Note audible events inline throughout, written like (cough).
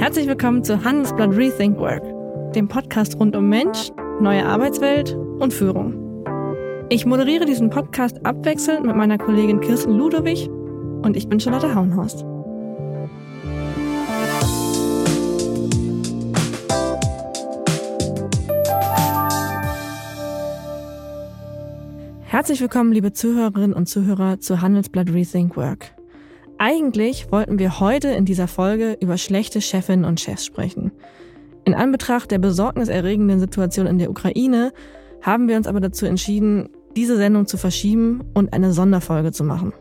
Herzlich willkommen zu Handelsblatt Rethink Work, dem Podcast rund um Mensch, neue Arbeitswelt und Führung. Ich moderiere diesen Podcast abwechselnd mit meiner Kollegin Kirsten Ludowig und ich bin Charlotte Hauenhorst. Herzlich willkommen, liebe Zuhörerinnen und Zuhörer zu Handelsblatt Rethink Work. Eigentlich wollten wir heute in dieser Folge über schlechte Chefinnen und Chefs sprechen. In Anbetracht der besorgniserregenden Situation in der Ukraine haben wir uns aber dazu entschieden, diese Sendung zu verschieben und eine Sonderfolge zu machen.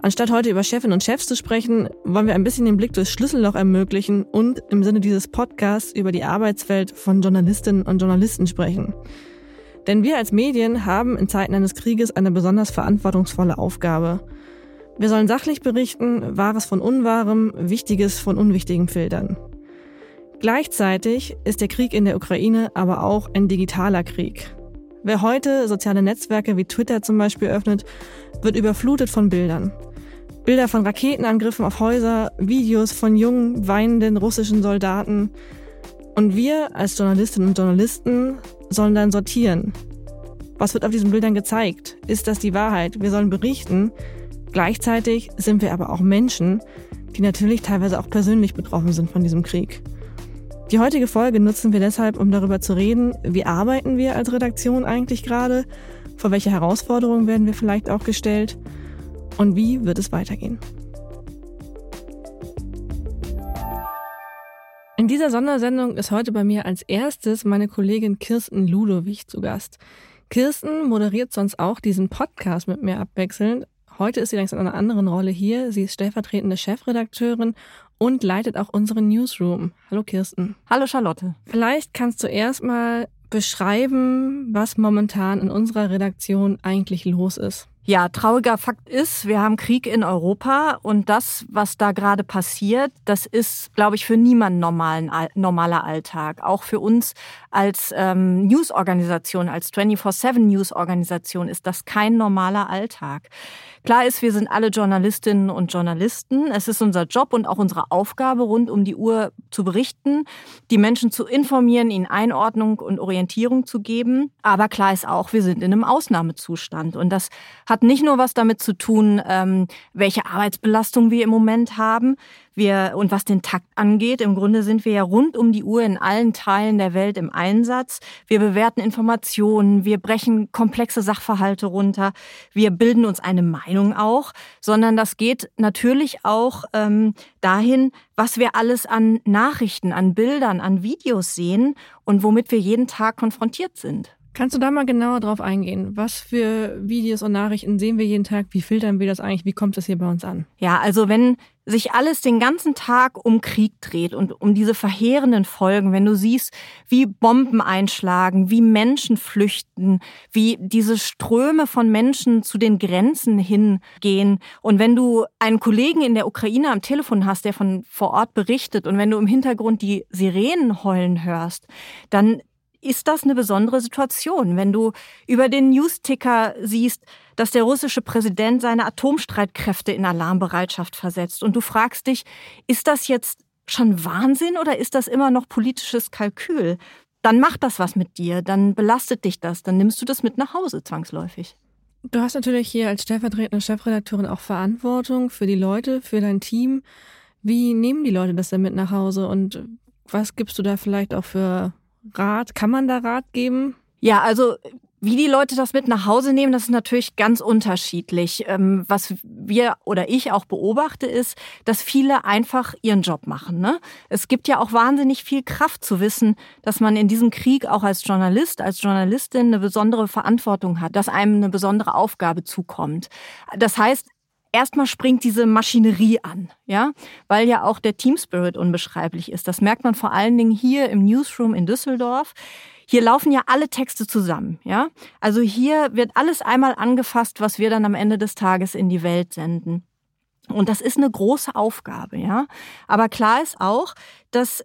Anstatt heute über Chefinnen und Chefs zu sprechen, wollen wir ein bisschen den Blick durchs Schlüsselloch ermöglichen und im Sinne dieses Podcasts über die Arbeitswelt von Journalistinnen und Journalisten sprechen. Denn wir als Medien haben in Zeiten eines Krieges eine besonders verantwortungsvolle Aufgabe – wir sollen sachlich berichten, Wahres von Unwahrem, Wichtiges von Unwichtigem filtern. Gleichzeitig ist der Krieg in der Ukraine aber auch ein digitaler Krieg. Wer heute soziale Netzwerke wie Twitter zum Beispiel öffnet, wird überflutet von Bildern. Bilder von Raketenangriffen auf Häuser, Videos von jungen, weinenden russischen Soldaten. Und wir als Journalistinnen und Journalisten sollen dann sortieren. Was wird auf diesen Bildern gezeigt? Ist das die Wahrheit? Wir sollen berichten, Gleichzeitig sind wir aber auch Menschen, die natürlich teilweise auch persönlich betroffen sind von diesem Krieg. Die heutige Folge nutzen wir deshalb, um darüber zu reden, wie arbeiten wir als Redaktion eigentlich gerade, vor welche Herausforderungen werden wir vielleicht auch gestellt und wie wird es weitergehen. In dieser Sondersendung ist heute bei mir als erstes meine Kollegin Kirsten Ludowig zu Gast. Kirsten moderiert sonst auch diesen Podcast mit mir abwechselnd, Heute ist sie längst in einer anderen Rolle hier. Sie ist stellvertretende Chefredakteurin und leitet auch unseren Newsroom. Hallo Kirsten. Hallo Charlotte. Vielleicht kannst du erstmal beschreiben, was momentan in unserer Redaktion eigentlich los ist. Ja, trauriger Fakt ist, wir haben Krieg in Europa und das, was da gerade passiert, das ist, glaube ich, für niemanden normalen, normaler Alltag. Auch für uns als ähm, Newsorganisation, als 24-7 Newsorganisation ist das kein normaler Alltag. Klar ist, wir sind alle Journalistinnen und Journalisten. Es ist unser Job und auch unsere Aufgabe, rund um die Uhr zu berichten, die Menschen zu informieren, ihnen Einordnung und Orientierung zu geben. Aber klar ist auch, wir sind in einem Ausnahmezustand und das hat hat nicht nur was damit zu tun, ähm, welche Arbeitsbelastung wir im Moment haben. Wir, und was den Takt angeht, im Grunde sind wir ja rund um die Uhr in allen Teilen der Welt im Einsatz. Wir bewerten Informationen, wir brechen komplexe Sachverhalte runter, wir bilden uns eine Meinung auch, sondern das geht natürlich auch ähm, dahin, was wir alles an Nachrichten, an Bildern, an Videos sehen und womit wir jeden Tag konfrontiert sind. Kannst du da mal genauer drauf eingehen? Was für Videos und Nachrichten sehen wir jeden Tag? Wie filtern wir das eigentlich? Wie kommt das hier bei uns an? Ja, also wenn sich alles den ganzen Tag um Krieg dreht und um diese verheerenden Folgen, wenn du siehst, wie Bomben einschlagen, wie Menschen flüchten, wie diese Ströme von Menschen zu den Grenzen hingehen und wenn du einen Kollegen in der Ukraine am Telefon hast, der von vor Ort berichtet und wenn du im Hintergrund die Sirenen heulen hörst, dann ist das eine besondere Situation, wenn du über den Newsticker siehst, dass der russische Präsident seine Atomstreitkräfte in Alarmbereitschaft versetzt und du fragst dich, ist das jetzt schon Wahnsinn oder ist das immer noch politisches Kalkül? Dann macht das was mit dir, dann belastet dich das, dann nimmst du das mit nach Hause zwangsläufig. Du hast natürlich hier als stellvertretende Chefredakteurin auch Verantwortung für die Leute, für dein Team. Wie nehmen die Leute das denn mit nach Hause und was gibst du da vielleicht auch für Rat? Kann man da Rat geben? Ja, also wie die Leute das mit nach Hause nehmen, das ist natürlich ganz unterschiedlich. Ähm, was wir oder ich auch beobachte, ist, dass viele einfach ihren Job machen. Ne? Es gibt ja auch wahnsinnig viel Kraft zu wissen, dass man in diesem Krieg auch als Journalist, als Journalistin eine besondere Verantwortung hat, dass einem eine besondere Aufgabe zukommt. Das heißt, erstmal springt diese Maschinerie an, ja, weil ja auch der Team Spirit unbeschreiblich ist. Das merkt man vor allen Dingen hier im Newsroom in Düsseldorf. Hier laufen ja alle Texte zusammen, ja. Also hier wird alles einmal angefasst, was wir dann am Ende des Tages in die Welt senden. Und das ist eine große Aufgabe, ja. Aber klar ist auch, dass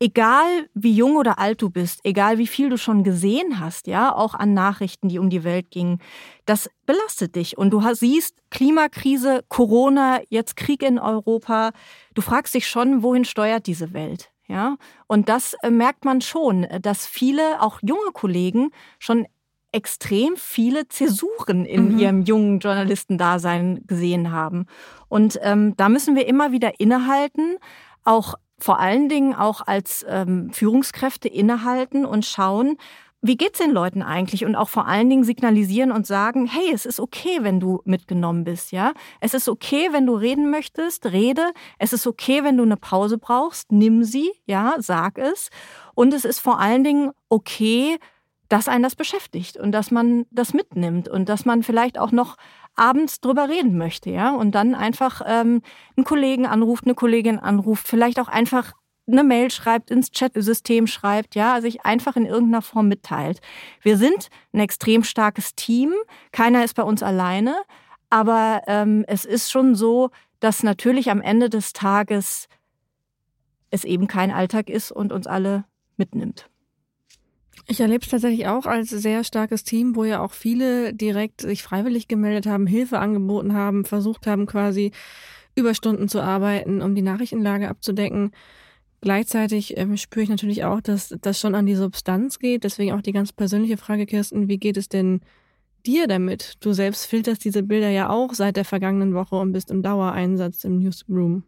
egal wie jung oder alt du bist, egal wie viel du schon gesehen hast, ja, auch an Nachrichten, die um die Welt gingen, das belastet dich. Und du siehst Klimakrise, Corona, jetzt Krieg in Europa. Du fragst dich schon, wohin steuert diese Welt? Ja, und das äh, merkt man schon, dass viele, auch junge Kollegen, schon extrem viele Zäsuren in mhm. ihrem jungen Journalistendasein gesehen haben. Und ähm, da müssen wir immer wieder innehalten, auch vor allen Dingen auch als ähm, Führungskräfte innehalten und schauen, wie geht's den Leuten eigentlich und auch vor allen Dingen signalisieren und sagen, hey, es ist okay, wenn du mitgenommen bist, ja? Es ist okay, wenn du reden möchtest, rede. Es ist okay, wenn du eine Pause brauchst, nimm sie, ja, sag es. Und es ist vor allen Dingen okay, dass einen das beschäftigt und dass man das mitnimmt und dass man vielleicht auch noch abends drüber reden möchte, ja, und dann einfach ähm, einen Kollegen anruft, eine Kollegin anruft, vielleicht auch einfach eine Mail schreibt, ins Chat-System schreibt, ja, sich einfach in irgendeiner Form mitteilt. Wir sind ein extrem starkes Team, keiner ist bei uns alleine, aber ähm, es ist schon so, dass natürlich am Ende des Tages es eben kein Alltag ist und uns alle mitnimmt. Ich erlebe es tatsächlich auch als sehr starkes Team, wo ja auch viele direkt sich freiwillig gemeldet haben, Hilfe angeboten haben, versucht haben, quasi Überstunden zu arbeiten, um die Nachrichtenlage abzudecken. Gleichzeitig ähm, spüre ich natürlich auch, dass das schon an die Substanz geht. Deswegen auch die ganz persönliche Frage, Kirsten, wie geht es denn dir damit? Du selbst filterst diese Bilder ja auch seit der vergangenen Woche und bist im Dauereinsatz im Newsroom.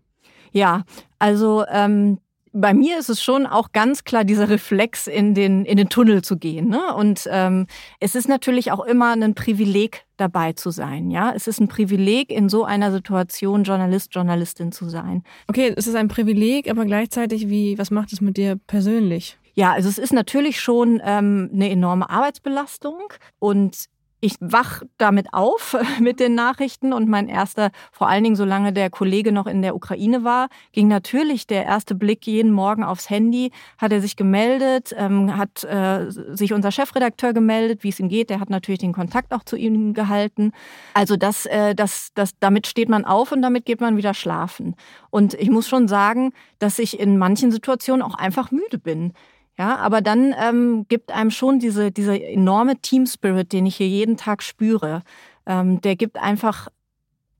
Ja, also ähm, bei mir ist es schon auch ganz klar dieser Reflex, in den, in den Tunnel zu gehen. Ne? Und ähm, es ist natürlich auch immer ein Privileg, dabei zu sein. Ja, es ist ein Privileg, in so einer Situation Journalist, Journalistin zu sein. Okay, es ist ein Privileg, aber gleichzeitig, wie, was macht es mit dir persönlich? Ja, also es ist natürlich schon ähm, eine enorme Arbeitsbelastung und ich wach damit auf (laughs) mit den Nachrichten und mein erster, vor allen Dingen solange der Kollege noch in der Ukraine war, ging natürlich der erste Blick jeden Morgen aufs Handy, hat er sich gemeldet, ähm, hat äh, sich unser Chefredakteur gemeldet, wie es ihm geht, der hat natürlich den Kontakt auch zu ihm gehalten. Also das, äh, das, das, damit steht man auf und damit geht man wieder schlafen. Und ich muss schon sagen, dass ich in manchen Situationen auch einfach müde bin. Ja, aber dann ähm, gibt einem schon diese, diese enorme Team Spirit, den ich hier jeden Tag spüre. Ähm, der gibt einfach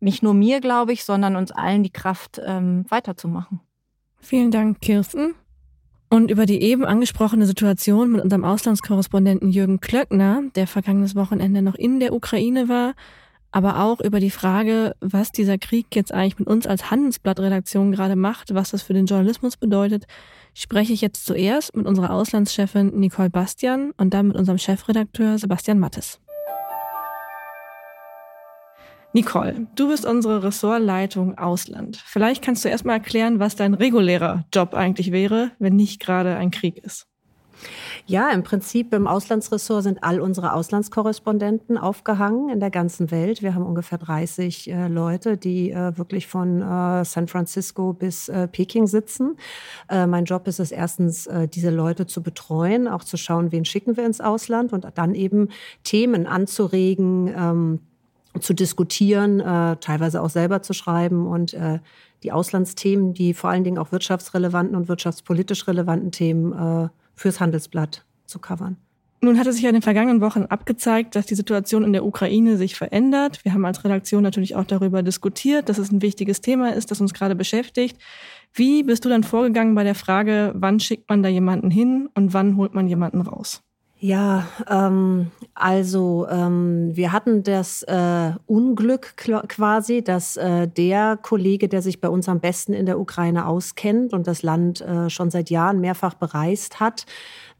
nicht nur mir, glaube ich, sondern uns allen die Kraft, ähm, weiterzumachen. Vielen Dank, Kirsten. Und über die eben angesprochene Situation mit unserem Auslandskorrespondenten Jürgen Klöckner, der vergangenes Wochenende noch in der Ukraine war, aber auch über die Frage, was dieser Krieg jetzt eigentlich mit uns als Handelsblattredaktion gerade macht, was das für den Journalismus bedeutet, spreche ich jetzt zuerst mit unserer Auslandschefin Nicole Bastian und dann mit unserem Chefredakteur Sebastian Mattes. Nicole, du bist unsere Ressortleitung Ausland. Vielleicht kannst du erstmal erklären, was dein regulärer Job eigentlich wäre, wenn nicht gerade ein Krieg ist. Ja, im Prinzip im Auslandsressort sind all unsere Auslandskorrespondenten aufgehangen in der ganzen Welt. Wir haben ungefähr 30 äh, Leute, die äh, wirklich von äh, San Francisco bis äh, Peking sitzen. Äh, mein Job ist es erstens, äh, diese Leute zu betreuen, auch zu schauen, wen schicken wir ins Ausland und dann eben Themen anzuregen, ähm, zu diskutieren, teilweise auch selber zu schreiben und die Auslandsthemen, die vor allen Dingen auch wirtschaftsrelevanten und wirtschaftspolitisch relevanten Themen fürs Handelsblatt zu covern. Nun hat es sich ja in den vergangenen Wochen abgezeigt, dass die Situation in der Ukraine sich verändert. Wir haben als Redaktion natürlich auch darüber diskutiert, dass es ein wichtiges Thema ist, das uns gerade beschäftigt. Wie bist du dann vorgegangen bei der Frage, wann schickt man da jemanden hin und wann holt man jemanden raus? Ja, ähm, also ähm, wir hatten das äh, Unglück quasi, dass äh, der Kollege, der sich bei uns am besten in der Ukraine auskennt und das Land äh, schon seit Jahren mehrfach bereist hat,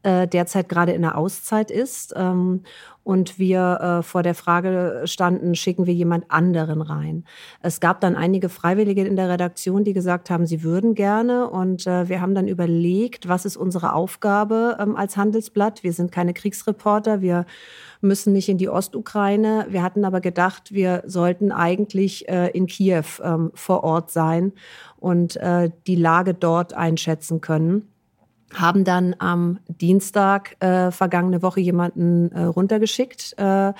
äh, derzeit gerade in der Auszeit ist. Ähm, und wir äh, vor der Frage standen, schicken wir jemand anderen rein. Es gab dann einige Freiwillige in der Redaktion, die gesagt haben, sie würden gerne. Und äh, wir haben dann überlegt, was ist unsere Aufgabe ähm, als Handelsblatt. Wir sind keine Kriegsreporter, wir müssen nicht in die Ostukraine. Wir hatten aber gedacht, wir sollten eigentlich äh, in Kiew ähm, vor Ort sein und äh, die Lage dort einschätzen können haben dann am Dienstag äh, vergangene Woche jemanden äh, runtergeschickt äh,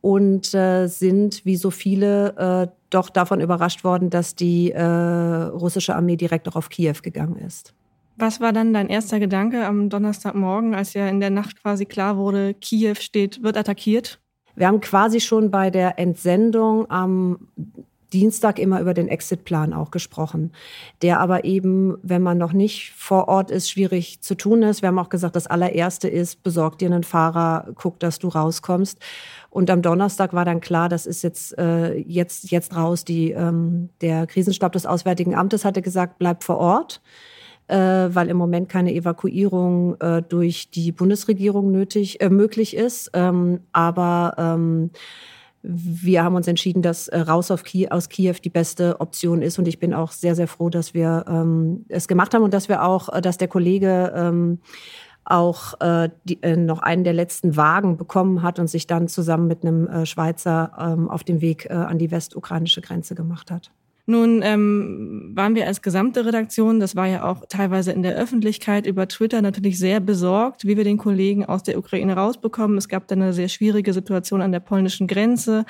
und äh, sind, wie so viele, äh, doch davon überrascht worden, dass die äh, russische Armee direkt auch auf Kiew gegangen ist. Was war dann dein erster Gedanke am Donnerstagmorgen, als ja in der Nacht quasi klar wurde, Kiew steht, wird attackiert? Wir haben quasi schon bei der Entsendung am Dienstag immer über den Exitplan auch gesprochen, der aber eben, wenn man noch nicht vor Ort ist, schwierig zu tun ist. Wir haben auch gesagt, das allererste ist, besorg dir einen Fahrer, guck, dass du rauskommst. Und am Donnerstag war dann klar, das ist jetzt äh, jetzt jetzt raus. Die ähm, der Krisenstab des Auswärtigen Amtes hatte gesagt, bleib vor Ort äh, weil im Moment keine Evakuierung äh, durch die Bundesregierung nötig äh, möglich ist. Ähm, aber ähm, wir haben uns entschieden, dass äh, raus Kie aus Kiew die beste Option ist. Und ich bin auch sehr, sehr froh, dass wir ähm, es gemacht haben und dass wir auch, äh, dass der Kollege ähm, auch äh, die, äh, noch einen der letzten Wagen bekommen hat und sich dann zusammen mit einem äh, Schweizer ähm, auf den Weg äh, an die westukrainische Grenze gemacht hat. Nun ähm, waren wir als gesamte Redaktion, das war ja auch teilweise in der Öffentlichkeit über Twitter natürlich sehr besorgt, wie wir den Kollegen aus der Ukraine rausbekommen. Es gab dann eine sehr schwierige Situation an der polnischen Grenze,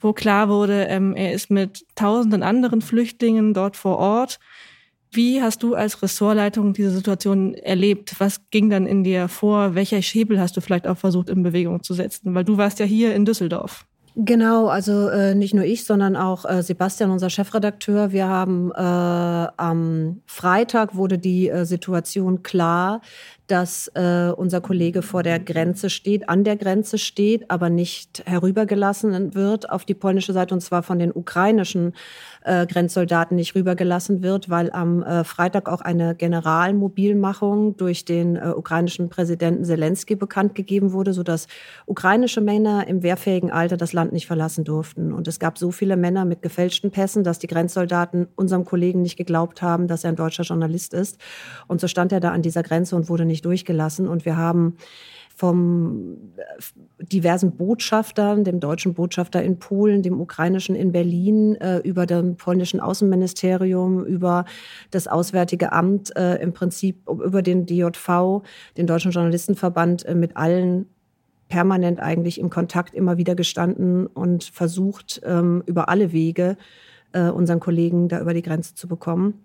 wo klar wurde, ähm, er ist mit tausenden anderen Flüchtlingen dort vor Ort. Wie hast du als Ressortleitung diese Situation erlebt? Was ging dann in dir vor? Welcher Schäbel hast du vielleicht auch versucht in Bewegung zu setzen? Weil du warst ja hier in Düsseldorf. Genau, also äh, nicht nur ich, sondern auch äh, Sebastian, unser Chefredakteur. Wir haben äh, am Freitag wurde die äh, Situation klar, dass äh, unser Kollege vor der Grenze steht, an der Grenze steht, aber nicht herübergelassen wird auf die polnische Seite und zwar von den ukrainischen äh, Grenzsoldaten nicht rübergelassen wird, weil am äh, Freitag auch eine Generalmobilmachung durch den äh, ukrainischen Präsidenten Zelensky bekannt gegeben wurde, sodass ukrainische Männer im wehrfähigen Alter das Land nicht verlassen durften. Und es gab so viele Männer mit gefälschten Pässen, dass die Grenzsoldaten unserem Kollegen nicht geglaubt haben, dass er ein deutscher Journalist ist. Und so stand er da an dieser Grenze und wurde nicht nicht durchgelassen. Und wir haben vom äh, diversen Botschaftern, dem deutschen Botschafter in Polen, dem ukrainischen in Berlin, äh, über dem polnischen Außenministerium, über das Auswärtige Amt, äh, im Prinzip über den DJV, den Deutschen Journalistenverband, äh, mit allen permanent eigentlich im Kontakt immer wieder gestanden und versucht, ähm, über alle Wege äh, unseren Kollegen da über die Grenze zu bekommen.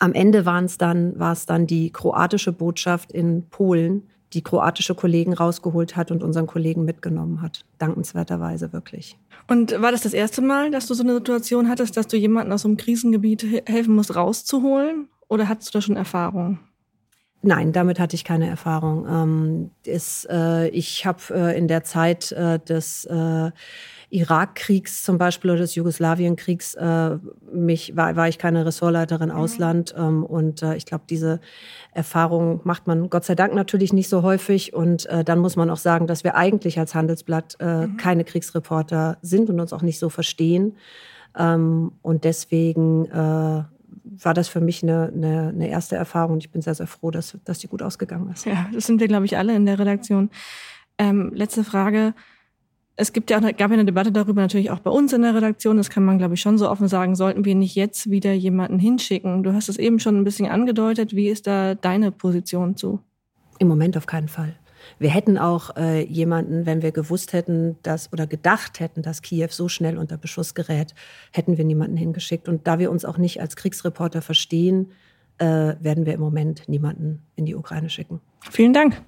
Am Ende waren es dann, war es dann die kroatische Botschaft in Polen, die kroatische Kollegen rausgeholt hat und unseren Kollegen mitgenommen hat. Dankenswerterweise wirklich. Und war das das erste Mal, dass du so eine Situation hattest, dass du jemanden aus so einem Krisengebiet helfen musst, rauszuholen? Oder hattest du da schon Erfahrung? Nein, damit hatte ich keine Erfahrung. Ähm, äh, ich habe äh, in der Zeit äh, des Irakkriegs zum Beispiel oder des Jugoslawienkriegs äh, mich war, war ich keine Ressortleiterin mhm. Ausland ähm, und äh, ich glaube diese Erfahrung macht man Gott sei Dank natürlich nicht so häufig und äh, dann muss man auch sagen, dass wir eigentlich als Handelsblatt äh, mhm. keine Kriegsreporter sind und uns auch nicht so verstehen ähm, und deswegen äh, war das für mich eine, eine, eine erste Erfahrung und ich bin sehr, sehr froh, dass, dass die gut ausgegangen ist. Ja, das sind wir, glaube ich, alle in der Redaktion. Ähm, letzte Frage. Es gibt ja auch, gab ja eine Debatte darüber, natürlich auch bei uns in der Redaktion, das kann man, glaube ich, schon so offen sagen, sollten wir nicht jetzt wieder jemanden hinschicken? Du hast es eben schon ein bisschen angedeutet. Wie ist da deine Position zu? Im Moment auf keinen Fall. Wir hätten auch äh, jemanden, wenn wir gewusst hätten, dass oder gedacht hätten, dass Kiew so schnell unter Beschuss gerät, hätten wir niemanden hingeschickt. Und da wir uns auch nicht als Kriegsreporter verstehen, äh, werden wir im Moment niemanden in die Ukraine schicken. Vielen Dank.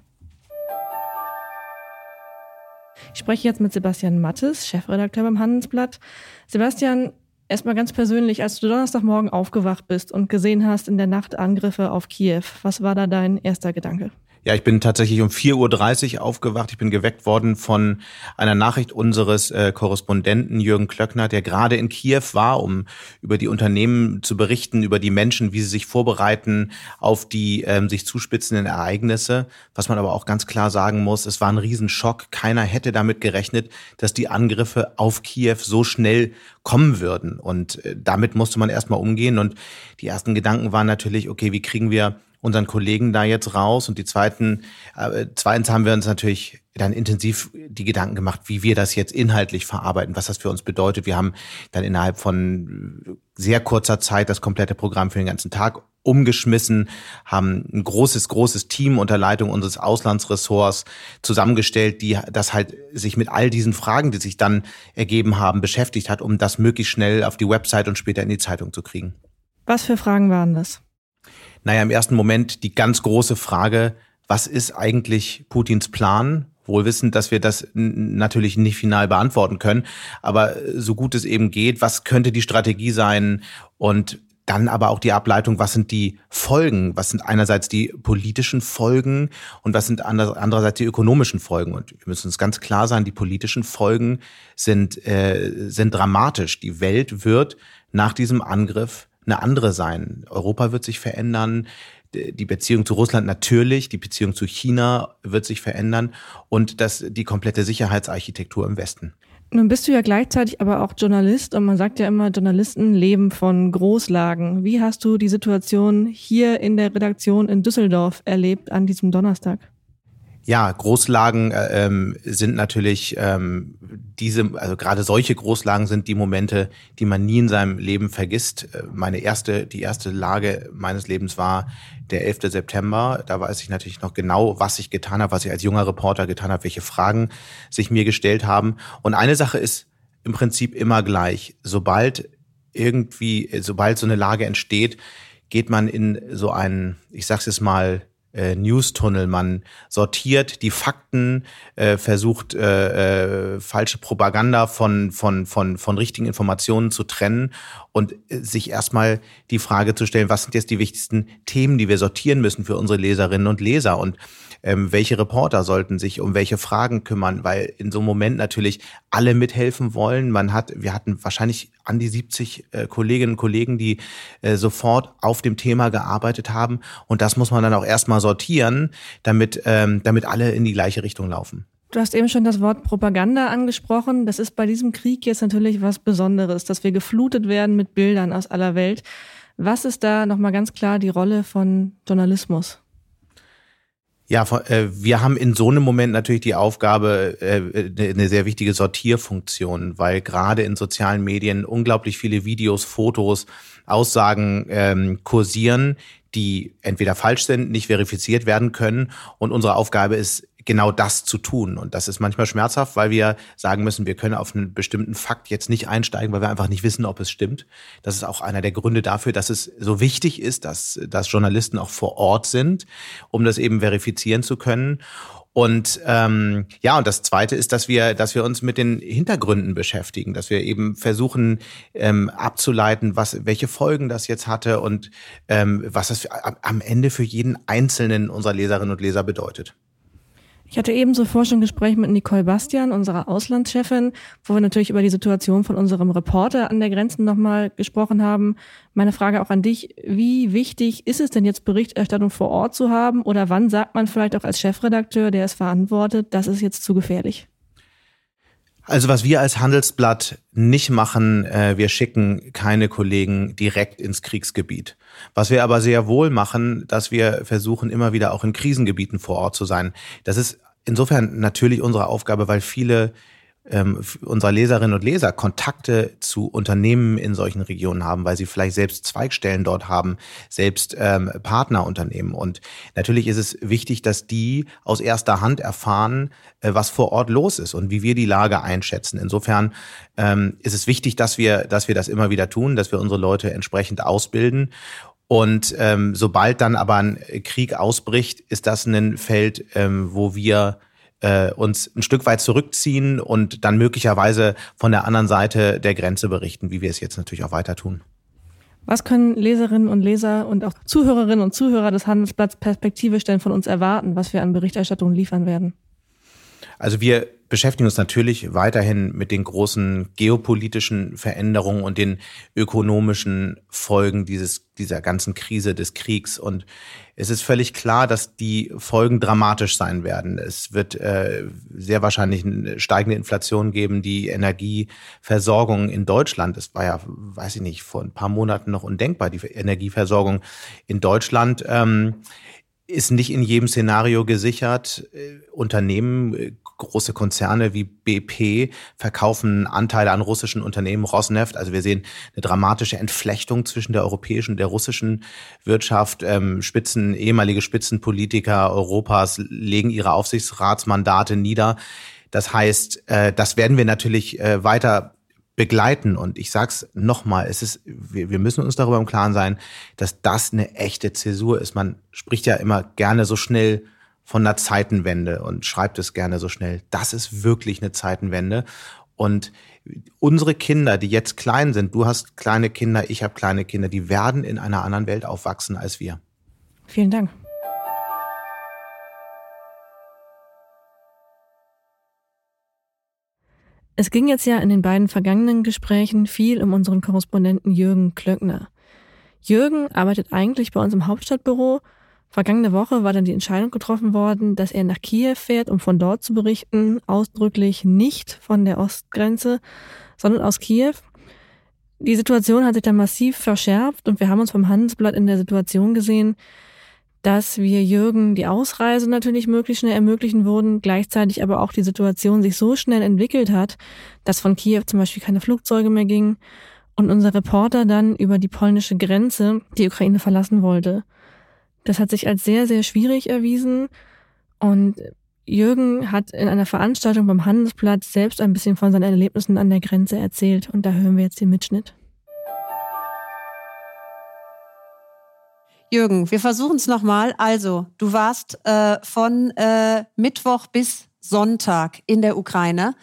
Ich spreche jetzt mit Sebastian Mattes, Chefredakteur beim Handelsblatt. Sebastian, erstmal ganz persönlich, als du Donnerstagmorgen aufgewacht bist und gesehen hast in der Nacht Angriffe auf Kiew, was war da dein erster Gedanke? Ja, ich bin tatsächlich um 4.30 Uhr aufgewacht. Ich bin geweckt worden von einer Nachricht unseres äh, Korrespondenten Jürgen Klöckner, der gerade in Kiew war, um über die Unternehmen zu berichten, über die Menschen, wie sie sich vorbereiten auf die ähm, sich zuspitzenden Ereignisse. Was man aber auch ganz klar sagen muss, es war ein Riesenschock. Keiner hätte damit gerechnet, dass die Angriffe auf Kiew so schnell kommen würden. Und äh, damit musste man erstmal umgehen. Und die ersten Gedanken waren natürlich, okay, wie kriegen wir unseren Kollegen da jetzt raus. Und die zweiten, äh, zweitens haben wir uns natürlich dann intensiv die Gedanken gemacht, wie wir das jetzt inhaltlich verarbeiten, was das für uns bedeutet. Wir haben dann innerhalb von sehr kurzer Zeit das komplette Programm für den ganzen Tag umgeschmissen, haben ein großes, großes Team unter Leitung unseres Auslandsressorts zusammengestellt, die das halt sich mit all diesen Fragen, die sich dann ergeben haben, beschäftigt hat, um das möglichst schnell auf die Website und später in die Zeitung zu kriegen. Was für Fragen waren das? Naja, im ersten Moment die ganz große Frage, was ist eigentlich Putins Plan? Wohl wissend, dass wir das natürlich nicht final beantworten können, aber so gut es eben geht, was könnte die Strategie sein und dann aber auch die Ableitung, was sind die Folgen? Was sind einerseits die politischen Folgen und was sind andererseits die ökonomischen Folgen? Und wir müssen uns ganz klar sein, die politischen Folgen sind, äh, sind dramatisch. Die Welt wird nach diesem Angriff eine andere sein. Europa wird sich verändern, die Beziehung zu Russland natürlich, die Beziehung zu China wird sich verändern und das, die komplette Sicherheitsarchitektur im Westen. Nun bist du ja gleichzeitig aber auch Journalist und man sagt ja immer, Journalisten leben von Großlagen. Wie hast du die Situation hier in der Redaktion in Düsseldorf erlebt an diesem Donnerstag? Ja, Großlagen äh, ähm, sind natürlich ähm, diese, also gerade solche Großlagen sind die Momente, die man nie in seinem Leben vergisst. Äh, meine erste, die erste Lage meines Lebens war der 11. September. Da weiß ich natürlich noch genau, was ich getan habe, was ich als junger Reporter getan habe, welche Fragen sich mir gestellt haben. Und eine Sache ist im Prinzip immer gleich. Sobald irgendwie, sobald so eine Lage entsteht, geht man in so einen, ich sag's jetzt mal, äh, News-Tunnel. Man sortiert die Fakten, äh, versucht äh, äh, falsche Propaganda von, von, von, von richtigen Informationen zu trennen und äh, sich erstmal die Frage zu stellen, was sind jetzt die wichtigsten Themen, die wir sortieren müssen für unsere Leserinnen und Leser und ähm, welche Reporter sollten sich um welche Fragen kümmern, weil in so einem Moment natürlich alle mithelfen wollen. Man hat, wir hatten wahrscheinlich an die 70 äh, Kolleginnen und Kollegen, die äh, sofort auf dem Thema gearbeitet haben. Und das muss man dann auch erstmal sortieren, damit, ähm, damit alle in die gleiche Richtung laufen. Du hast eben schon das Wort Propaganda angesprochen. Das ist bei diesem Krieg jetzt natürlich was Besonderes, dass wir geflutet werden mit Bildern aus aller Welt. Was ist da nochmal ganz klar die Rolle von Journalismus? Ja, äh, wir haben in so einem Moment natürlich die Aufgabe, äh, eine sehr wichtige Sortierfunktion, weil gerade in sozialen Medien unglaublich viele Videos, Fotos, Aussagen ähm, kursieren, die entweder falsch sind, nicht verifiziert werden können. Und unsere Aufgabe ist, genau das zu tun. Und das ist manchmal schmerzhaft, weil wir sagen müssen, wir können auf einen bestimmten Fakt jetzt nicht einsteigen, weil wir einfach nicht wissen, ob es stimmt. Das ist auch einer der Gründe dafür, dass es so wichtig ist, dass, dass Journalisten auch vor Ort sind, um das eben verifizieren zu können. Und ähm, ja, und das Zweite ist, dass wir, dass wir uns mit den Hintergründen beschäftigen, dass wir eben versuchen ähm, abzuleiten, was, welche Folgen das jetzt hatte und ähm, was das für, am Ende für jeden einzelnen unserer Leserinnen und Leser bedeutet. Ich hatte eben zuvor schon ein Gespräch mit Nicole Bastian, unserer Auslandschefin, wo wir natürlich über die Situation von unserem Reporter an der Grenze nochmal gesprochen haben. Meine Frage auch an dich, wie wichtig ist es denn jetzt Berichterstattung vor Ort zu haben oder wann sagt man vielleicht auch als Chefredakteur, der es verantwortet, das ist jetzt zu gefährlich? Also was wir als Handelsblatt nicht machen, äh, wir schicken keine Kollegen direkt ins Kriegsgebiet. Was wir aber sehr wohl machen, dass wir versuchen, immer wieder auch in Krisengebieten vor Ort zu sein. Das ist insofern natürlich unsere Aufgabe, weil viele ähm, unserer Leserinnen und Leser Kontakte zu Unternehmen in solchen Regionen haben, weil sie vielleicht selbst Zweigstellen dort haben, selbst ähm, Partnerunternehmen. Und natürlich ist es wichtig, dass die aus erster Hand erfahren, äh, was vor Ort los ist und wie wir die Lage einschätzen. Insofern ähm, ist es wichtig, dass wir, dass wir das immer wieder tun, dass wir unsere Leute entsprechend ausbilden. Und ähm, sobald dann aber ein Krieg ausbricht, ist das ein Feld, ähm, wo wir äh, uns ein Stück weit zurückziehen und dann möglicherweise von der anderen Seite der Grenze berichten, wie wir es jetzt natürlich auch weiter tun. Was können Leserinnen und Leser und auch Zuhörerinnen und Zuhörer des Handelsblatts perspektivisch denn von uns erwarten, was wir an Berichterstattung liefern werden? Also wir beschäftigen uns natürlich weiterhin mit den großen geopolitischen Veränderungen und den ökonomischen Folgen dieses, dieser ganzen Krise des Kriegs. Und es ist völlig klar, dass die Folgen dramatisch sein werden. Es wird äh, sehr wahrscheinlich eine steigende Inflation geben. Die Energieversorgung in Deutschland, das war ja, weiß ich nicht, vor ein paar Monaten noch undenkbar, die Energieversorgung in Deutschland. Ähm, ist nicht in jedem Szenario gesichert. Äh, Unternehmen, äh, große Konzerne wie BP verkaufen Anteile an russischen Unternehmen, Rosneft. Also wir sehen eine dramatische Entflechtung zwischen der europäischen und der russischen Wirtschaft. Ähm, Spitzen, ehemalige Spitzenpolitiker Europas legen ihre Aufsichtsratsmandate nieder. Das heißt, äh, das werden wir natürlich weiter begleiten. Und ich sag's nochmal, es ist, wir, wir müssen uns darüber im Klaren sein, dass das eine echte Zäsur ist. Man spricht ja immer gerne so schnell von einer Zeitenwende und schreibt es gerne so schnell. Das ist wirklich eine Zeitenwende. Und unsere Kinder, die jetzt klein sind, du hast kleine Kinder, ich habe kleine Kinder, die werden in einer anderen Welt aufwachsen als wir. Vielen Dank. Es ging jetzt ja in den beiden vergangenen Gesprächen viel um unseren Korrespondenten Jürgen Klöckner. Jürgen arbeitet eigentlich bei uns im Hauptstadtbüro. Vergangene Woche war dann die Entscheidung getroffen worden, dass er nach Kiew fährt, um von dort zu berichten, ausdrücklich nicht von der Ostgrenze, sondern aus Kiew. Die Situation hat sich dann massiv verschärft und wir haben uns vom Handelsblatt in der Situation gesehen, dass wir Jürgen die Ausreise natürlich möglichst schnell ermöglichen würden, gleichzeitig aber auch die Situation sich so schnell entwickelt hat, dass von Kiew zum Beispiel keine Flugzeuge mehr gingen und unser Reporter dann über die polnische Grenze die Ukraine verlassen wollte. Das hat sich als sehr, sehr schwierig erwiesen und Jürgen hat in einer Veranstaltung beim Handelsplatz selbst ein bisschen von seinen Erlebnissen an der Grenze erzählt und da hören wir jetzt den Mitschnitt. Jürgen, wir versuchen es nochmal. Also, du warst äh, von äh, Mittwoch bis Sonntag in der Ukraine.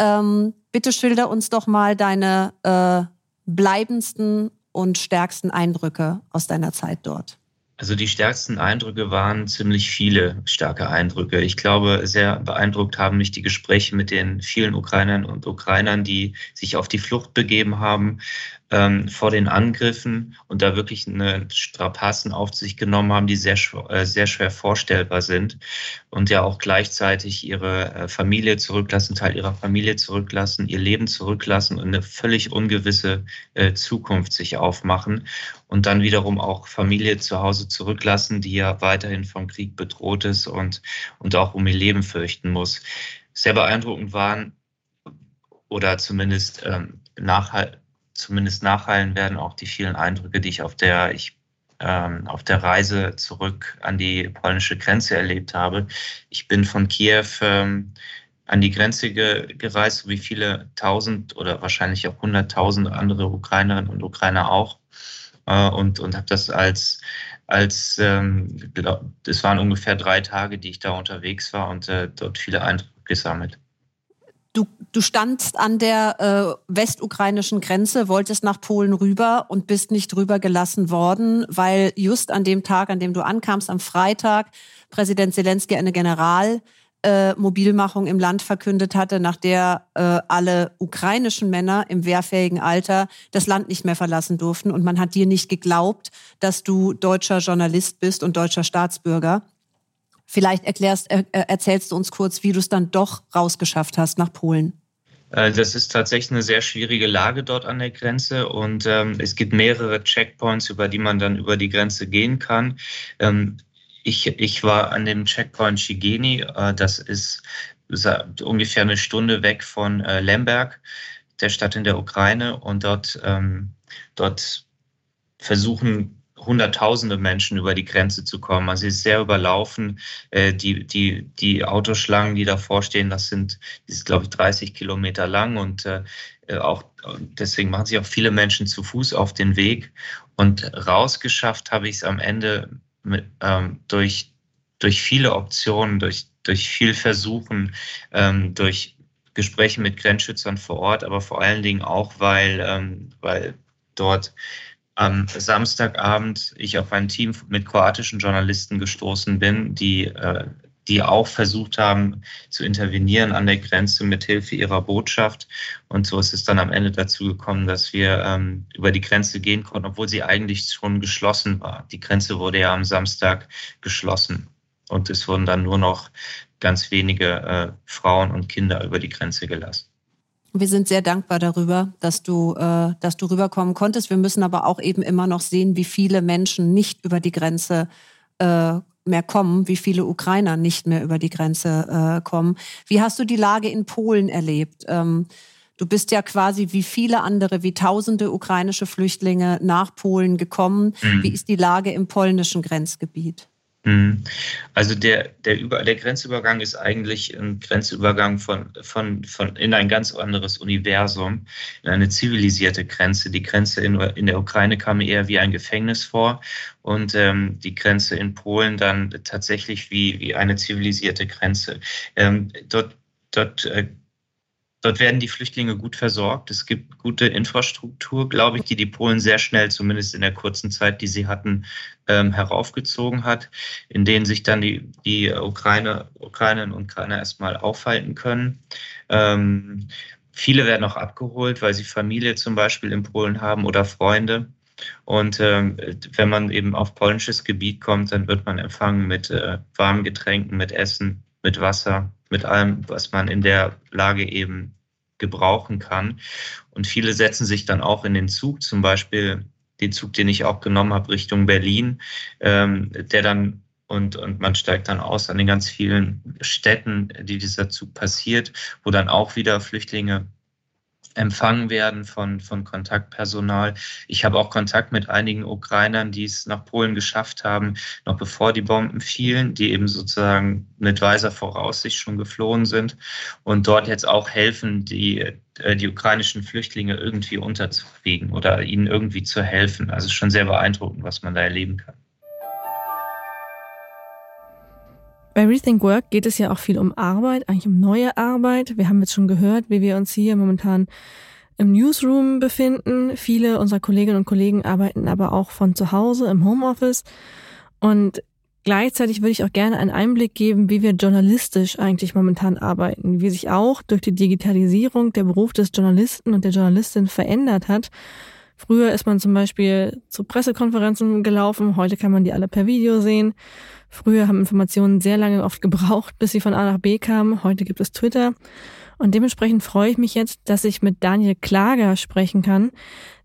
Ähm, bitte schilder uns doch mal deine äh, bleibendsten und stärksten Eindrücke aus deiner Zeit dort. Also die stärksten Eindrücke waren ziemlich viele starke Eindrücke. Ich glaube, sehr beeindruckt haben mich die Gespräche mit den vielen Ukrainern und Ukrainern, die sich auf die Flucht begeben haben ähm, vor den Angriffen und da wirklich eine Strapazen auf sich genommen haben, die sehr, äh, sehr schwer vorstellbar sind und ja auch gleichzeitig ihre äh, Familie zurücklassen, Teil ihrer Familie zurücklassen, ihr Leben zurücklassen und eine völlig ungewisse äh, Zukunft sich aufmachen und dann wiederum auch Familie zu Hause zurücklassen, die ja weiterhin vom Krieg bedroht ist und, und auch um ihr Leben fürchten muss. Sehr beeindruckend waren oder zumindest, ähm, nachhal zumindest nachhallen werden auch die vielen Eindrücke, die ich auf der, ich ähm, auf der Reise zurück an die polnische Grenze erlebt habe. Ich bin von Kiew ähm, an die Grenze ge gereist, wie viele tausend oder wahrscheinlich auch hunderttausend andere Ukrainerinnen und Ukrainer auch äh, und, und habe das als, als ähm, das waren ungefähr drei Tage, die ich da unterwegs war und äh, dort viele Eindrücke gesammelt. Du, du standst an der äh, westukrainischen Grenze, wolltest nach Polen rüber und bist nicht rüber gelassen worden, weil just an dem Tag, an dem du ankamst, am Freitag, Präsident Zelensky eine General äh, Mobilmachung im Land verkündet hatte, nach der äh, alle ukrainischen Männer im wehrfähigen Alter das Land nicht mehr verlassen durften. Und man hat dir nicht geglaubt, dass du deutscher Journalist bist und deutscher Staatsbürger. Vielleicht erklärst, äh, erzählst du uns kurz, wie du es dann doch rausgeschafft hast nach Polen. Äh, das ist tatsächlich eine sehr schwierige Lage dort an der Grenze und ähm, es gibt mehrere Checkpoints, über die man dann über die Grenze gehen kann. Ähm, ich, ich war an dem Checkpoint Shigeni, äh, das ist ungefähr eine Stunde weg von äh, Lemberg, der Stadt in der Ukraine. Und dort, ähm, dort versuchen Hunderttausende Menschen über die Grenze zu kommen. Also es ist sehr überlaufen. Äh, die, die, die Autoschlangen, die davor stehen, das sind, die ist, glaube ich, 30 Kilometer lang und auch deswegen machen sich auch viele Menschen zu Fuß auf den Weg. Und rausgeschafft habe ich es am Ende mit, ähm, durch, durch viele Optionen, durch, durch viel Versuchen, ähm, durch Gespräche mit Grenzschützern vor Ort, aber vor allen Dingen auch, weil, ähm, weil dort am Samstagabend ich auf ein Team mit kroatischen Journalisten gestoßen bin, die äh, die auch versucht haben zu intervenieren an der Grenze mit Hilfe ihrer Botschaft. Und so ist es dann am Ende dazu gekommen, dass wir ähm, über die Grenze gehen konnten, obwohl sie eigentlich schon geschlossen war. Die Grenze wurde ja am Samstag geschlossen und es wurden dann nur noch ganz wenige äh, Frauen und Kinder über die Grenze gelassen. Wir sind sehr dankbar darüber, dass du, äh, dass du rüberkommen konntest. Wir müssen aber auch eben immer noch sehen, wie viele Menschen nicht über die Grenze äh, mehr kommen, wie viele Ukrainer nicht mehr über die Grenze äh, kommen. Wie hast du die Lage in Polen erlebt? Ähm, du bist ja quasi wie viele andere, wie tausende ukrainische Flüchtlinge nach Polen gekommen. Mhm. Wie ist die Lage im polnischen Grenzgebiet? Mhm. Also der, der, Über, der Grenzübergang ist eigentlich ein Grenzübergang von, von, von in ein ganz anderes Universum, in eine zivilisierte Grenze. Die Grenze in, in der Ukraine kam mir eher wie ein Gefängnis vor und ähm, die Grenze in Polen dann tatsächlich wie, wie eine zivilisierte Grenze. Ähm, dort dort äh, Dort werden die Flüchtlinge gut versorgt. Es gibt gute Infrastruktur, glaube ich, die die Polen sehr schnell, zumindest in der kurzen Zeit, die sie hatten, ähm, heraufgezogen hat, in denen sich dann die, die Ukraine, Ukrainerinnen und Ukrainer erstmal aufhalten können. Ähm, viele werden auch abgeholt, weil sie Familie zum Beispiel in Polen haben oder Freunde. Und ähm, wenn man eben auf polnisches Gebiet kommt, dann wird man empfangen mit äh, warmen Getränken, mit Essen, mit Wasser, mit allem, was man in der Lage eben gebrauchen kann. Und viele setzen sich dann auch in den Zug, zum Beispiel den Zug, den ich auch genommen habe, Richtung Berlin, ähm, der dann und, und man steigt dann aus an den ganz vielen Städten, die dieser Zug passiert, wo dann auch wieder Flüchtlinge empfangen werden von, von Kontaktpersonal. Ich habe auch Kontakt mit einigen Ukrainern, die es nach Polen geschafft haben, noch bevor die Bomben fielen, die eben sozusagen mit weiser Voraussicht schon geflohen sind und dort jetzt auch helfen, die, äh, die ukrainischen Flüchtlinge irgendwie unterzukriegen oder ihnen irgendwie zu helfen. Also schon sehr beeindruckend, was man da erleben kann. Bei Rethink Work geht es ja auch viel um Arbeit, eigentlich um neue Arbeit. Wir haben jetzt schon gehört, wie wir uns hier momentan im Newsroom befinden. Viele unserer Kolleginnen und Kollegen arbeiten aber auch von zu Hause im Homeoffice. Und gleichzeitig würde ich auch gerne einen Einblick geben, wie wir journalistisch eigentlich momentan arbeiten, wie sich auch durch die Digitalisierung der Beruf des Journalisten und der Journalistin verändert hat. Früher ist man zum Beispiel zu Pressekonferenzen gelaufen, heute kann man die alle per Video sehen. Früher haben Informationen sehr lange oft gebraucht, bis sie von A nach B kamen. Heute gibt es Twitter. Und dementsprechend freue ich mich jetzt, dass ich mit Daniel Klager sprechen kann,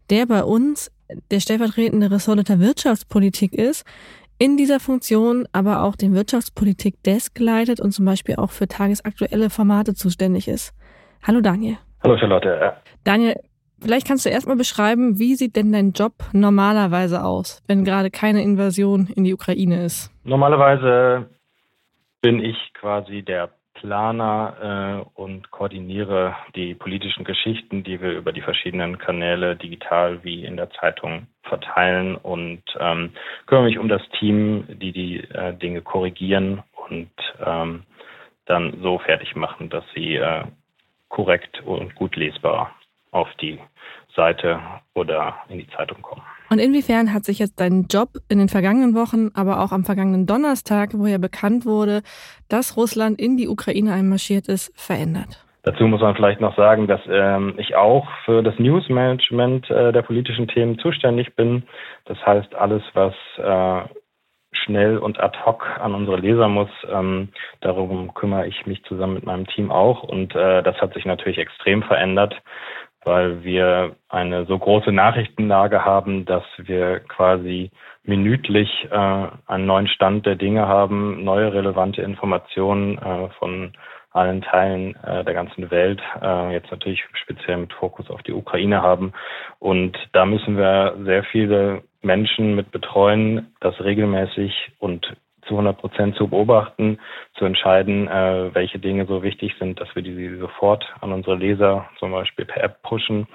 der bei uns der stellvertretende Ressortleiter Wirtschaftspolitik ist, in dieser Funktion aber auch den Wirtschaftspolitik-Desk leitet und zum Beispiel auch für tagesaktuelle Formate zuständig ist. Hallo Daniel. Hallo Charlotte. Daniel, Vielleicht kannst du erstmal beschreiben, wie sieht denn dein Job normalerweise aus, wenn gerade keine Invasion in die Ukraine ist? Normalerweise bin ich quasi der Planer äh, und koordiniere die politischen Geschichten, die wir über die verschiedenen Kanäle digital wie in der Zeitung verteilen und ähm, kümmere mich um das Team, die die äh, Dinge korrigieren und ähm, dann so fertig machen, dass sie äh, korrekt und gut lesbar auf die Seite oder in die Zeitung kommen. Und inwiefern hat sich jetzt dein Job in den vergangenen Wochen, aber auch am vergangenen Donnerstag, wo ja bekannt wurde, dass Russland in die Ukraine einmarschiert ist, verändert? Dazu muss man vielleicht noch sagen, dass ähm, ich auch für das Newsmanagement äh, der politischen Themen zuständig bin. Das heißt, alles, was äh, schnell und ad hoc an unsere Leser muss. Ähm, darum kümmere ich mich zusammen mit meinem Team auch. Und äh, das hat sich natürlich extrem verändert weil wir eine so große Nachrichtenlage haben, dass wir quasi minütlich äh, einen neuen Stand der Dinge haben, neue relevante Informationen äh, von allen Teilen äh, der ganzen Welt, äh, jetzt natürlich speziell mit Fokus auf die Ukraine haben. Und da müssen wir sehr viele Menschen mit betreuen, das regelmäßig und zu 100 Prozent zu beobachten, zu entscheiden, äh, welche Dinge so wichtig sind, dass wir die sofort an unsere Leser zum Beispiel per App pushen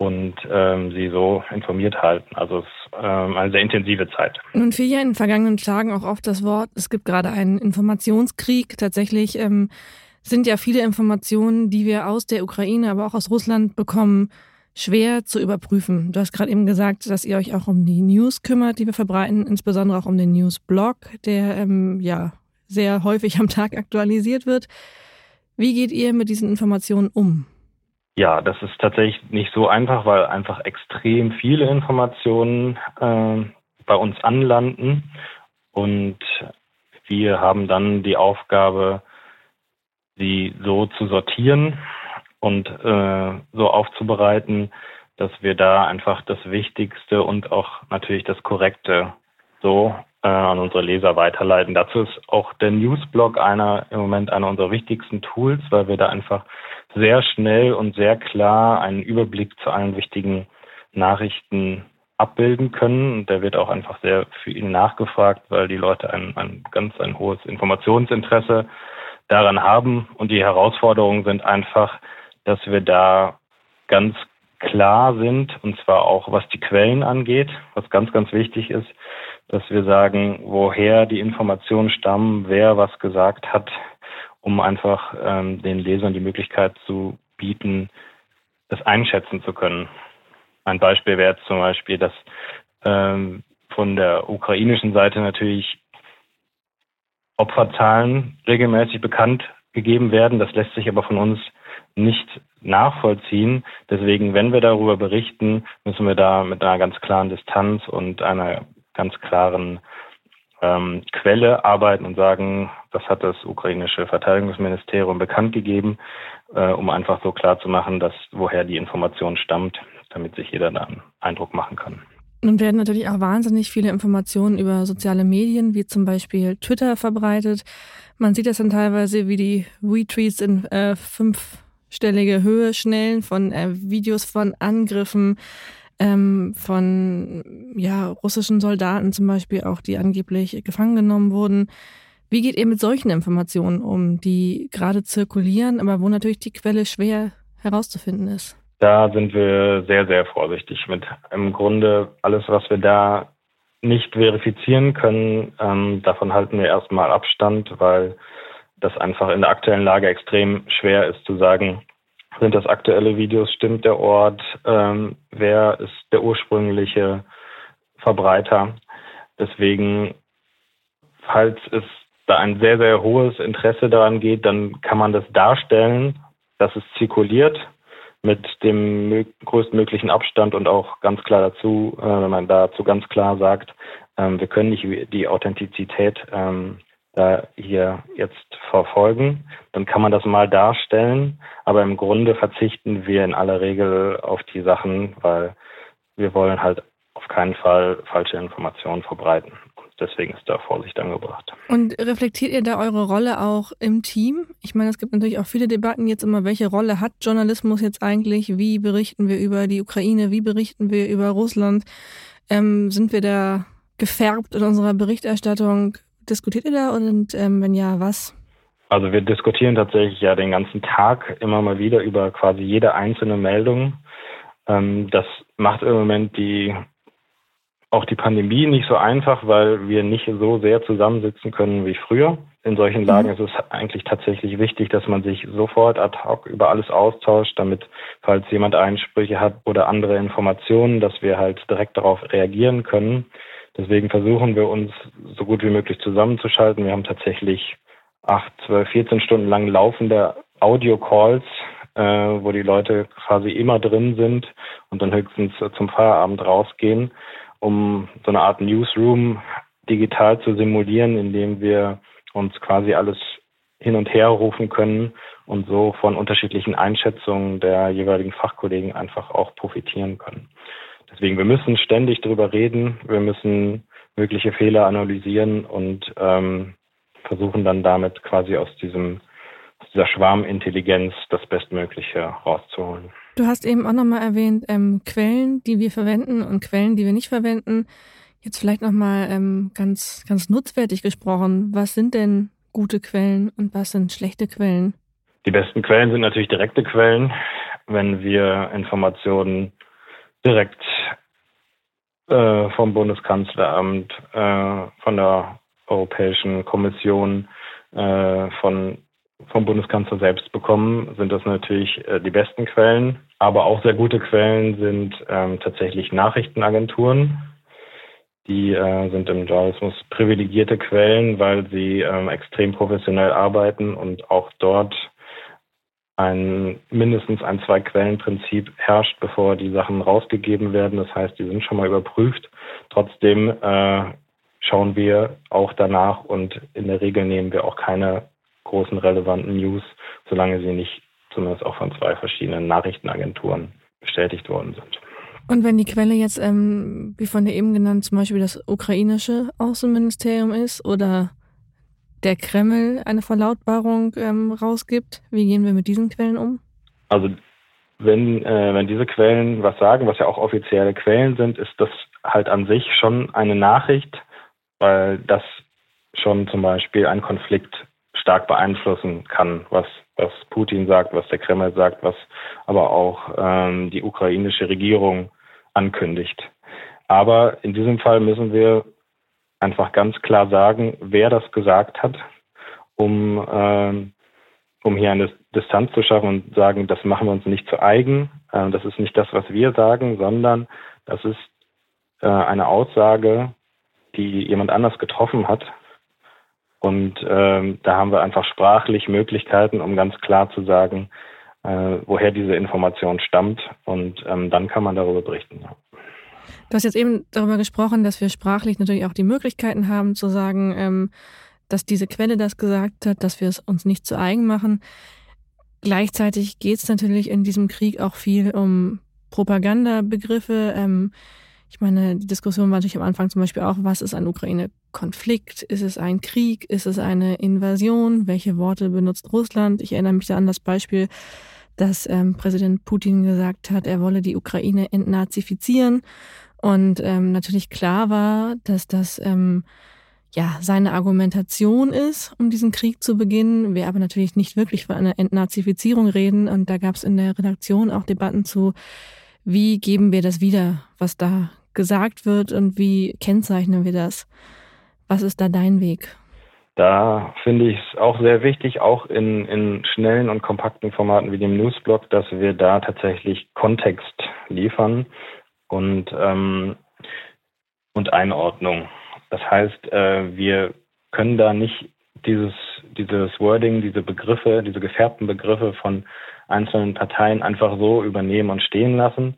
und ähm, sie so informiert halten. Also es ist ähm, eine sehr intensive Zeit. Nun fiel ja in den vergangenen Tagen auch oft das Wort, es gibt gerade einen Informationskrieg. Tatsächlich ähm, sind ja viele Informationen, die wir aus der Ukraine, aber auch aus Russland bekommen, schwer zu überprüfen. Du hast gerade eben gesagt, dass ihr euch auch um die News kümmert, die wir verbreiten, insbesondere auch um den Newsblog, der ähm, ja sehr häufig am Tag aktualisiert wird. Wie geht ihr mit diesen Informationen um? Ja, das ist tatsächlich nicht so einfach, weil einfach extrem viele Informationen äh, bei uns anlanden und wir haben dann die Aufgabe, sie so zu sortieren und äh, so aufzubereiten, dass wir da einfach das Wichtigste und auch natürlich das Korrekte so äh, an unsere Leser weiterleiten. Dazu ist auch der Newsblog einer im Moment einer unserer wichtigsten Tools, weil wir da einfach sehr schnell und sehr klar einen Überblick zu allen wichtigen Nachrichten abbilden können. Und der wird auch einfach sehr für ihn nachgefragt, weil die Leute ein, ein ganz ein hohes Informationsinteresse daran haben. Und die Herausforderungen sind einfach, dass wir da ganz klar sind, und zwar auch was die Quellen angeht, was ganz, ganz wichtig ist, dass wir sagen, woher die Informationen stammen, wer was gesagt hat, um einfach ähm, den Lesern die Möglichkeit zu bieten, das einschätzen zu können. Ein Beispiel wäre zum Beispiel, dass ähm, von der ukrainischen Seite natürlich Opferzahlen regelmäßig bekannt gegeben werden. Das lässt sich aber von uns nicht nachvollziehen. Deswegen, wenn wir darüber berichten, müssen wir da mit einer ganz klaren Distanz und einer ganz klaren ähm, Quelle arbeiten und sagen, das hat das ukrainische Verteidigungsministerium bekannt gegeben, äh, um einfach so klar zu machen, dass woher die Information stammt, damit sich jeder da einen Eindruck machen kann. Nun werden natürlich auch wahnsinnig viele Informationen über soziale Medien, wie zum Beispiel Twitter, verbreitet. Man sieht das dann teilweise, wie die Retweets in äh, fünfstellige Höhe schnellen von äh, Videos von Angriffen ähm, von ja, russischen Soldaten zum Beispiel auch, die angeblich gefangen genommen wurden. Wie geht ihr mit solchen Informationen um, die gerade zirkulieren, aber wo natürlich die Quelle schwer herauszufinden ist? Da sind wir sehr, sehr vorsichtig mit. Im Grunde alles, was wir da nicht verifizieren können, ähm, davon halten wir erstmal Abstand, weil das einfach in der aktuellen Lage extrem schwer ist zu sagen, sind das aktuelle Videos, stimmt der Ort, ähm, wer ist der ursprüngliche Verbreiter. Deswegen, falls es da ein sehr, sehr hohes Interesse daran geht, dann kann man das darstellen, dass es zirkuliert mit dem größtmöglichen Abstand und auch ganz klar dazu, äh, wenn man dazu ganz klar sagt, ähm, wir können nicht die Authentizität ähm, da hier jetzt verfolgen, dann kann man das mal darstellen. Aber im Grunde verzichten wir in aller Regel auf die Sachen, weil wir wollen halt auf keinen Fall falsche Informationen verbreiten. Deswegen ist da Vorsicht angebracht. Und reflektiert ihr da eure Rolle auch im Team? Ich meine, es gibt natürlich auch viele Debatten jetzt immer, welche Rolle hat Journalismus jetzt eigentlich? Wie berichten wir über die Ukraine? Wie berichten wir über Russland? Ähm, sind wir da gefärbt in unserer Berichterstattung? Diskutiert ihr da und ähm, wenn ja, was? Also wir diskutieren tatsächlich ja den ganzen Tag immer mal wieder über quasi jede einzelne Meldung. Ähm, das macht im Moment die auch die Pandemie nicht so einfach, weil wir nicht so sehr zusammensitzen können wie früher. In solchen Lagen mhm. ist es eigentlich tatsächlich wichtig, dass man sich sofort ad hoc über alles austauscht, damit, falls jemand Einsprüche hat oder andere Informationen, dass wir halt direkt darauf reagieren können. Deswegen versuchen wir uns so gut wie möglich zusammenzuschalten. Wir haben tatsächlich acht, zwölf, 14 Stunden lang laufende Audio-Calls, äh, wo die Leute quasi immer drin sind und dann höchstens zum Feierabend rausgehen, um so eine Art Newsroom digital zu simulieren, indem wir uns quasi alles hin und her rufen können und so von unterschiedlichen Einschätzungen der jeweiligen Fachkollegen einfach auch profitieren können. Deswegen, wir müssen ständig darüber reden, wir müssen mögliche Fehler analysieren und ähm, versuchen dann damit quasi aus diesem aus dieser Schwarmintelligenz das Bestmögliche rauszuholen. Du hast eben auch nochmal erwähnt, ähm, Quellen, die wir verwenden und Quellen, die wir nicht verwenden. Jetzt vielleicht nochmal ähm, ganz, ganz nutzwertig gesprochen. Was sind denn gute Quellen und was sind schlechte Quellen? Die besten Quellen sind natürlich direkte Quellen. Wenn wir Informationen direkt äh, vom Bundeskanzleramt, äh, von der Europäischen Kommission, äh, von vom Bundeskanzler selbst bekommen, sind das natürlich äh, die besten Quellen. Aber auch sehr gute Quellen sind ähm, tatsächlich Nachrichtenagenturen. Die äh, sind im Journalismus privilegierte Quellen, weil sie ähm, extrem professionell arbeiten und auch dort ein mindestens ein Zwei-Quellen-Prinzip herrscht, bevor die Sachen rausgegeben werden. Das heißt, die sind schon mal überprüft. Trotzdem äh, schauen wir auch danach und in der Regel nehmen wir auch keine großen relevanten News, solange sie nicht zumindest auch von zwei verschiedenen Nachrichtenagenturen bestätigt worden sind. Und wenn die Quelle jetzt, ähm, wie von dir eben genannt, zum Beispiel das ukrainische Außenministerium ist oder der Kreml eine Verlautbarung ähm, rausgibt. Wie gehen wir mit diesen Quellen um? Also wenn, äh, wenn diese Quellen was sagen, was ja auch offizielle Quellen sind, ist das halt an sich schon eine Nachricht, weil das schon zum Beispiel einen Konflikt stark beeinflussen kann, was, was Putin sagt, was der Kreml sagt, was aber auch ähm, die ukrainische Regierung ankündigt. Aber in diesem Fall müssen wir einfach ganz klar sagen, wer das gesagt hat, um, ähm, um hier eine Distanz zu schaffen und sagen, das machen wir uns nicht zu eigen, äh, das ist nicht das, was wir sagen, sondern das ist äh, eine Aussage, die jemand anders getroffen hat. Und ähm, da haben wir einfach sprachlich Möglichkeiten, um ganz klar zu sagen, äh, woher diese Information stammt. Und ähm, dann kann man darüber berichten. Du hast jetzt eben darüber gesprochen, dass wir sprachlich natürlich auch die Möglichkeiten haben zu sagen, ähm, dass diese Quelle das gesagt hat, dass wir es uns nicht zu eigen machen. Gleichzeitig geht es natürlich in diesem Krieg auch viel um Propagandabegriffe. Ähm, ich meine, die Diskussion war natürlich am Anfang zum Beispiel auch, was ist ein Ukraine-Konflikt? Ist es ein Krieg? Ist es eine Invasion? Welche Worte benutzt Russland? Ich erinnere mich da an das Beispiel, dass ähm, Präsident Putin gesagt hat, er wolle die Ukraine entnazifizieren. Und ähm, natürlich klar war, dass das ähm, ja seine Argumentation ist, um diesen Krieg zu beginnen. Wir aber natürlich nicht wirklich von einer Entnazifizierung reden. Und da gab es in der Redaktion auch Debatten zu, wie geben wir das wieder, was da gesagt wird und wie kennzeichnen wir das? Was ist da dein Weg? Da finde ich es auch sehr wichtig, auch in, in schnellen und kompakten Formaten wie dem Newsblog, dass wir da tatsächlich Kontext liefern und, ähm, und Einordnung. Das heißt, äh, wir können da nicht dieses, dieses Wording, diese Begriffe, diese gefärbten Begriffe von einzelnen Parteien einfach so übernehmen und stehen lassen,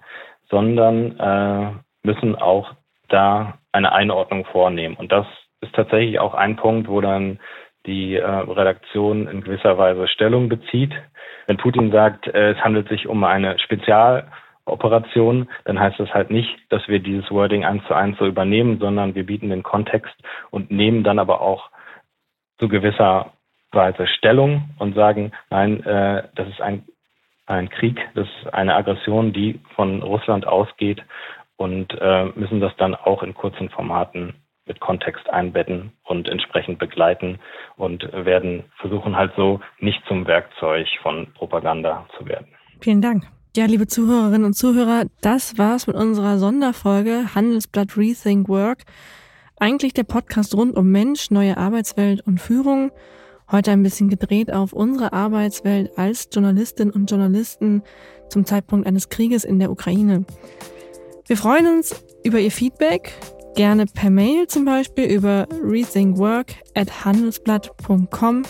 sondern äh, müssen auch da eine Einordnung vornehmen. Und das ist tatsächlich auch ein Punkt, wo dann die äh, Redaktion in gewisser Weise Stellung bezieht. Wenn Putin sagt, äh, es handelt sich um eine Spezialoperation, dann heißt das halt nicht, dass wir dieses Wording eins zu eins so übernehmen, sondern wir bieten den Kontext und nehmen dann aber auch zu gewisser Weise Stellung und sagen, nein, äh, das ist ein, ein Krieg, das ist eine Aggression, die von Russland ausgeht und äh, müssen das dann auch in kurzen Formaten mit Kontext einbetten und entsprechend begleiten und werden versuchen halt so nicht zum Werkzeug von Propaganda zu werden. Vielen Dank. Ja, liebe Zuhörerinnen und Zuhörer, das war's mit unserer Sonderfolge Handelsblatt Rethink Work. Eigentlich der Podcast rund um Mensch, neue Arbeitswelt und Führung. Heute ein bisschen gedreht auf unsere Arbeitswelt als Journalistinnen und Journalisten zum Zeitpunkt eines Krieges in der Ukraine. Wir freuen uns über Ihr Feedback gerne per Mail zum Beispiel über rethinkwork@handelsblatt.com,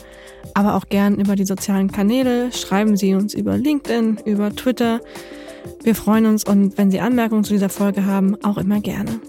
aber auch gern über die sozialen Kanäle. Schreiben Sie uns über LinkedIn, über Twitter. Wir freuen uns und wenn Sie Anmerkungen zu dieser Folge haben, auch immer gerne.